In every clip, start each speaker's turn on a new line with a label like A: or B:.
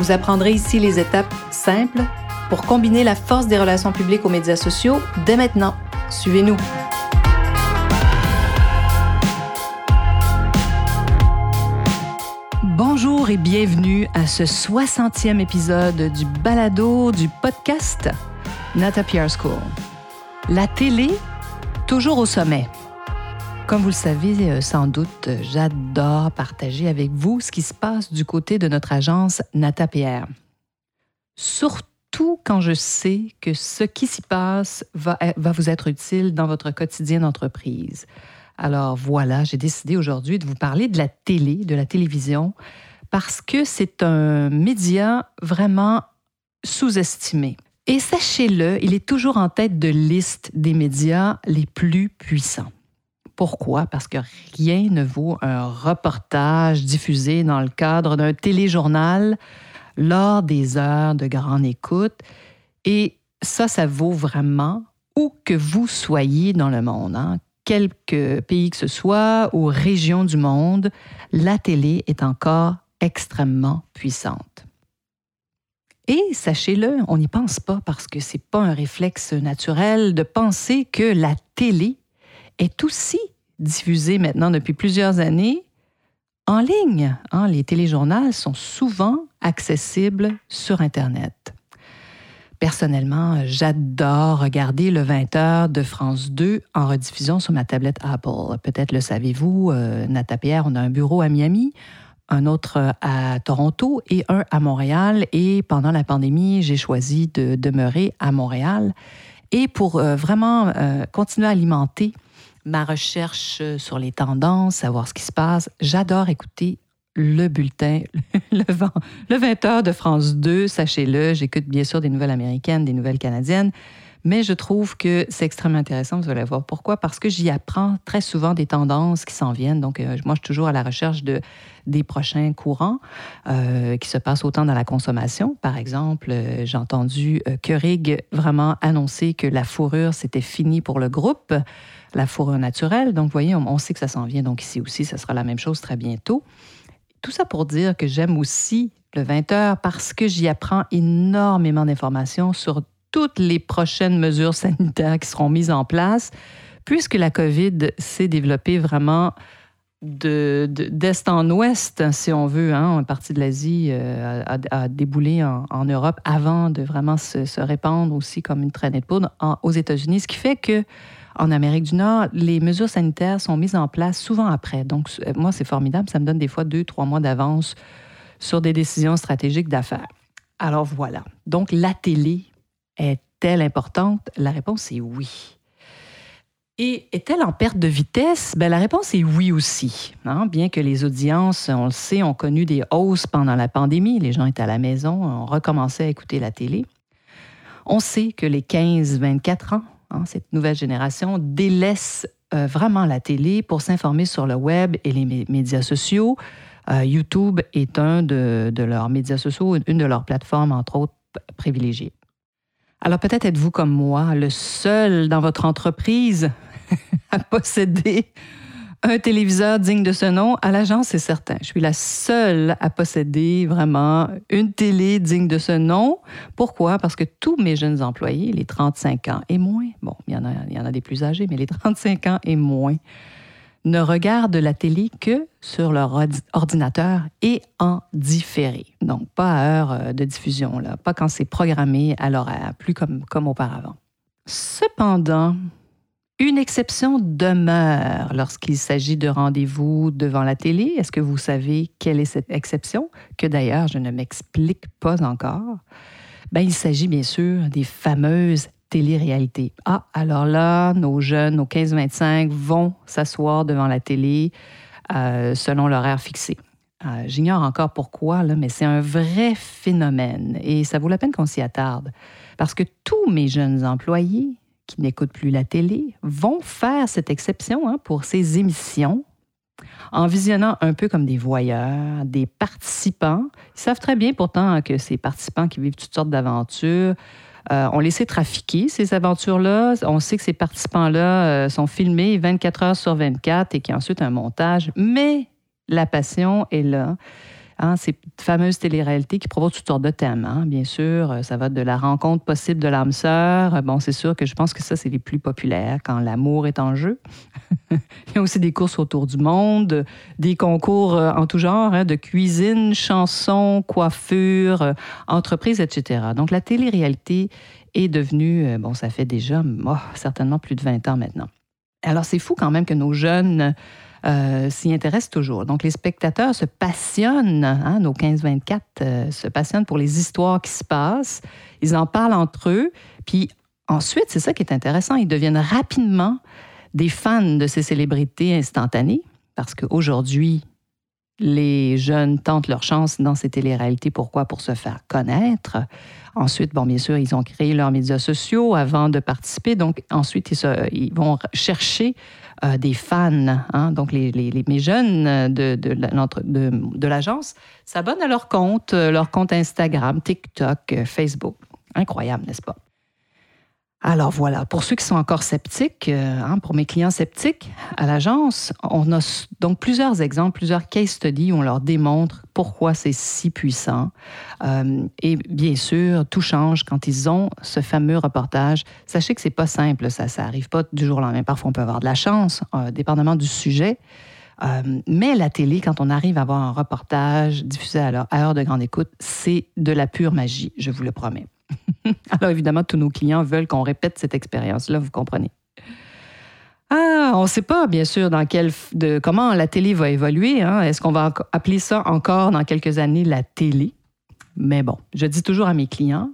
A: Vous apprendrez ici les étapes simples pour combiner la force des relations publiques aux médias sociaux dès maintenant. Suivez-nous. Bonjour et bienvenue à ce 60e épisode du balado du podcast Nata PR School. La télé, toujours au sommet. Comme vous le savez euh, sans doute, j'adore partager avec vous ce qui se passe du côté de notre agence Nata PR. Surtout quand je sais que ce qui s'y passe va, va vous être utile dans votre quotidien d'entreprise. Alors voilà, j'ai décidé aujourd'hui de vous parler de la télé, de la télévision, parce que c'est un média vraiment sous-estimé. Et sachez-le, il est toujours en tête de liste des médias les plus puissants. Pourquoi? Parce que rien ne vaut un reportage diffusé dans le cadre d'un téléjournal lors des heures de grande écoute. Et ça, ça vaut vraiment où que vous soyez dans le monde. Hein quelque pays que ce soit ou région du monde, la télé est encore extrêmement puissante. Et sachez-le, on n'y pense pas parce que c'est pas un réflexe naturel de penser que la télé est aussi diffusée maintenant depuis plusieurs années en ligne. Hein. Les téléjournaux sont souvent accessibles sur Internet. Personnellement, j'adore regarder le 20h de France 2 en rediffusion sur ma tablette Apple. Peut-être le savez-vous, euh, Nata Pierre, on a un bureau à Miami, un autre à Toronto et un à Montréal. Et pendant la pandémie, j'ai choisi de demeurer à Montréal. Et pour euh, vraiment euh, continuer à alimenter ma recherche sur les tendances, savoir ce qui se passe, j'adore écouter le bulletin, le, le 20 heures de France 2, sachez-le. J'écoute bien sûr des nouvelles américaines, des nouvelles canadiennes, mais je trouve que c'est extrêmement intéressant. Vous allez voir pourquoi? Parce que j'y apprends très souvent des tendances qui s'en viennent. Donc, euh, moi, je suis toujours à la recherche de, des prochains courants euh, qui se passent autant dans la consommation. Par exemple, euh, j'ai entendu Keurig vraiment annoncer que la fourrure, c'était fini pour le groupe la fourrure naturelle. Donc, vous voyez, on, on sait que ça s'en vient. Donc, ici aussi, ça sera la même chose très bientôt. Tout ça pour dire que j'aime aussi le 20 heures parce que j'y apprends énormément d'informations sur toutes les prochaines mesures sanitaires qui seront mises en place, puisque la COVID s'est développée vraiment d'est en ouest, si on veut. Hein, une partie de l'Asie euh, a, déboulé en, Europe avant de vraiment se, répandre aussi comme une traînée de poudre aux États-Unis, ce qui fait que en Amérique du Nord, les mesures sanitaires sont mises en place souvent après. Donc, euh, moi, c'est formidable. Ça me donne des fois deux, trois mois d'avance sur des décisions stratégiques d'affaires. Alors voilà. Donc, la télé est-elle importante? La réponse est oui. Et est-elle en perte de vitesse? Bien, la réponse est oui aussi. Hein. Bien que les audiences, on le sait, ont connu des hausses pendant la pandémie, les gens étaient à la maison, on recommençait à écouter la télé. On sait que les 15-24 ans Hein, cette nouvelle génération, délaisse euh, vraiment la télé pour s'informer sur le web et les médias sociaux. Euh, YouTube est un de, leurs médias sociaux, une de leurs plateformes, entre autres, privilégiées. Alors peut-être êtes-vous comme moi, le seul dans votre entreprise à posséder un téléviseur digne de ce nom, à l'agence, c'est certain. Je suis la seule à posséder vraiment une télé digne de ce nom. Pourquoi? Parce que tous mes jeunes employés, les 35 ans et moins, bon, il y en a, il y en a des plus âgés, mais les 35 ans et moins, ne regardent la télé que sur leur ordinateur et en différé. Donc, pas à heure euh, de diffusion, pas quand c'est programmé à l'horaire, plus comme, comme auparavant. Cependant, une exception demeure lorsqu'il s'agit de rendez-vous devant la télé. Est-ce que vous savez quelle est cette exception, que d'ailleurs je ne m'explique pas encore? Ben, il s'agit bien sûr des fameuses télé-réalités. Ah, alors là, nos jeunes, nos 15-25, vont s'asseoir devant la télé euh, selon l'horaire fixé. Euh, j'ignore encore pourquoi, là, mais c'est un vrai phénomène et ça vaut la peine qu'on s'y attarde. Parce que tous mes jeunes employés qui n'écoutent plus la télé vont faire cette exception hein, pour ces émissions en visionnant un peu comme des voyeurs, des participants. Ils savent très bien pourtant que ces participants qui vivent toutes sortes d'aventures euh, on les sait trafiquer, ces aventures-là. On sait que ces participants-là euh, sont filmés 24 heures sur 24 et qu'il y a ensuite un montage. Mais la passion est là. Hein, ces fameuses téléréalités qui proposent toutes sortes de thèmes. Hein. Bien sûr, euh, ça va de la rencontre possible de l'âme sœur. Bon, c'est sûr que je pense que ça, c'est les plus populaires quand l'amour est en jeu. Il y a aussi des courses autour du monde, des concours euh, en tout genre, hein, de cuisine, chansons, coiffure, euh, entreprise, etc. Donc, la télé-réalité est devenue, bon, ça fait déjà oh, certainement plus de 20 ans maintenant. Alors, c'est fou quand même que nos jeunes euh, s'y intéressent toujours. Donc, les spectateurs se passionnent, hein, nos 15-24 euh, se passionnent pour les histoires qui se passent. Ils en parlent entre eux. Puis ensuite, c'est ça qui est intéressant, ils deviennent rapidement des fans de ces célébrités instantanées parce qu'aujourd'hui, les jeunes tentent leur chance dans ces téléréalités. Pourquoi? Pour se faire connaître. Ensuite, bon, bien sûr, ils ont créé leurs médias sociaux avant de participer. Donc, ensuite, ils, vont chercher euh, des fans. Hein. Donc, les, jeunes de, de, l'agence s'abonnent à leur compte, leur compte Instagram, TikTok, Facebook. Incroyable, n'est-ce pas? Alors voilà, pour ceux qui sont encore sceptiques, euh, hein, pour mes clients sceptiques à l'agence, on a donc plusieurs exemples, plusieurs case studies où on leur démontre pourquoi c'est si puissant. Euh, et bien sûr, tout change quand ils ont ce fameux reportage. Sachez que c'est pas simple, ça, ça arrive pas du jour au lendemain. Parfois, on peut avoir de la chance, euh, dépendamment du sujet. mais la télé, quand on arrive à avoir un reportage diffusé à l'heure de grande écoute, c'est de la pure magie, je vous le promets. Alors évidemment, tous nos clients veulent qu'on répète cette expérience-là, vous comprenez. Ah, on ne sait pas, bien sûr, dans quel, de, comment la télé va évoluer. Hein. Est-ce qu'on va appeler ça encore dans quelques années la télé? Mais bon, je dis toujours à mes clients,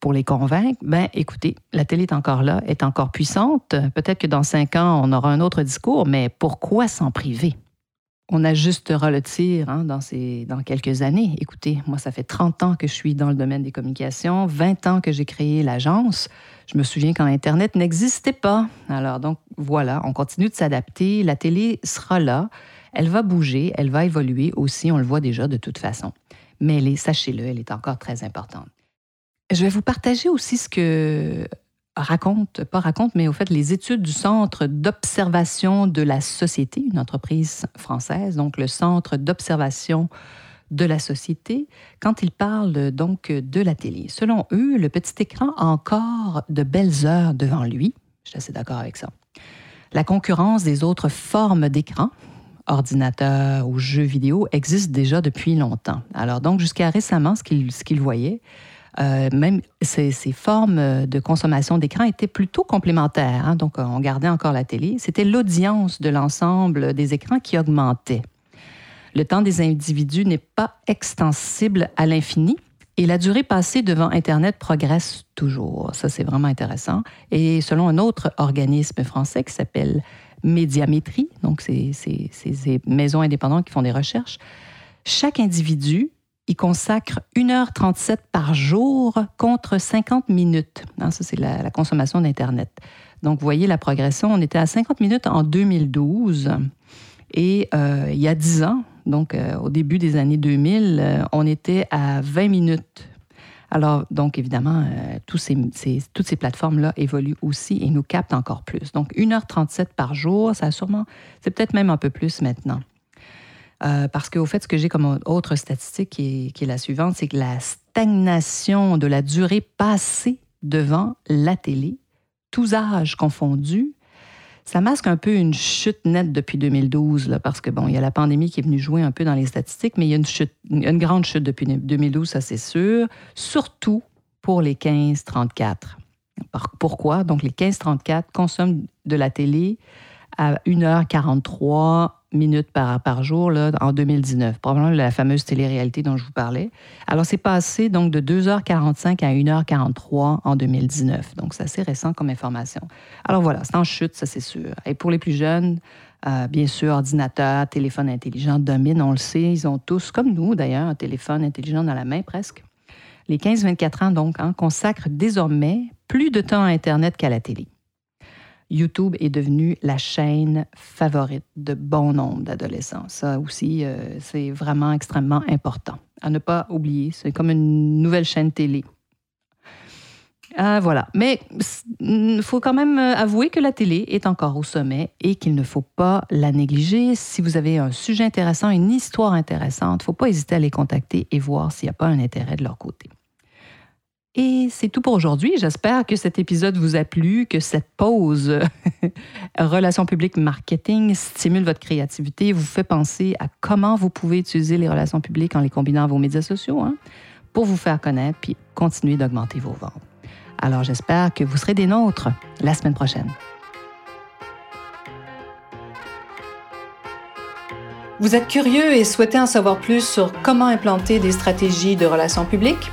A: pour les convaincre, ben écoutez, la télé est encore là, est encore puissante. Peut-être que dans cinq ans, on aura un autre discours, mais pourquoi s'en priver? On ajustera le tir hein, dans, ces, dans quelques années. Écoutez, moi, ça fait 30 ans que je suis dans le domaine des communications, 20 ans que j'ai créé l'agence. Je me souviens quand Internet n'existait pas. Alors, donc, voilà, on continue de s'adapter. La télé sera là. Elle va bouger, elle va évoluer aussi, on le voit déjà de toute façon. Mais sachez-le, elle est encore très importante. Je vais vous partager aussi ce que raconte, pas raconte, mais au fait, les études du Centre d'observation de la société, une entreprise française, donc le Centre d'observation de la société, quand ils parlent donc de la télé. Selon eux, le petit écran a encore de belles heures devant lui. Je suis assez d'accord avec ça. La concurrence des autres formes d'écran, ordinateur ou jeux vidéo, existe déjà depuis longtemps. Alors donc, jusqu'à récemment, ce qu'ils voyaient, euh, même ces, formes de consommation d'écran étaient plutôt complémentaires. Hein. donc, on gardait encore la télé. C'était l'audience de l'ensemble des écrans qui augmentait. Le temps des individus n'est pas extensible à l'infini. Et la durée passée devant Internet progresse toujours. Ça, c'est vraiment intéressant. Et selon un autre organisme français qui s'appelle Médiamétrie, donc c'est ces maisons indépendantes qui font des recherches, chaque individu il consacre 1h37 par jour contre 50 minutes. Hein, ça, c'est la, consommation d'Internet. Donc, vous voyez la progression. On était à 50 minutes en 2012. Et euh, il y a 10 ans, donc euh, au début des années 2000, euh, on était à 20 minutes. Alors, donc, évidemment, toutes ces plateformes-là évoluent aussi et nous captent encore plus. Donc, 1h37 par jour, ça a sûrement, c'est peut-être même un peu plus maintenant. Euh, parce qu'au fait, ce que j'ai comme autre statistique qui est, la suivante, c'est que la stagnation de la durée passée devant la télé, tous âges confondus, ça masque un peu une chute nette depuis 2012, là, parce que, bon, il y a la pandémie qui est venue jouer un peu dans les statistiques, mais il y a une, chute, une grande chute depuis 2012, ça c'est sûr, surtout pour les 15-34. Pourquoi? Donc, les 15-34 consomment de la télé à 1h43 minutes par, jour là, en 2019, probablement la fameuse télé-réalité dont je vous parlais. Alors, c'est passé donc de 2h45 à 1h43 en 2019. Donc, c'est assez récent comme information. Alors voilà, c'est en chute, ça c'est sûr. Et pour les plus jeunes, Euh, bien sûr, ordinateur, téléphone intelligent dominent, on le sait. Ils ont tous, comme nous d'ailleurs, un téléphone intelligent dans la main presque. Les 15-24 ans, donc, hein, consacrent désormais plus de temps à Internet qu'à la télé. YouTube est devenu la chaîne favorite de bon nombre d'adolescents. Ça aussi, euh, c'est vraiment extrêmement important. À ne pas oublier, c'est comme une nouvelle chaîne télé. Ah, voilà. Mais il faut quand même euh, avouer que la télé est encore au sommet et qu'il ne faut pas la négliger. Si vous avez un sujet intéressant, une histoire intéressante, il ne faut pas hésiter à les contacter et voir s'il n'y a pas un intérêt de leur côté. Et c'est tout pour aujourd'hui. J'espère que cet épisode vous a plu, que cette pause relations publiques marketing stimule votre créativité, vous fait penser à comment vous pouvez utiliser les relations publiques en les combinant à vos médias sociaux hein, pour vous faire connaître puis continuer d'augmenter vos ventes. Alors j'espère que vous serez des nôtres la semaine prochaine. Vous êtes curieux et souhaitez en savoir plus sur comment implanter des stratégies de relations publiques?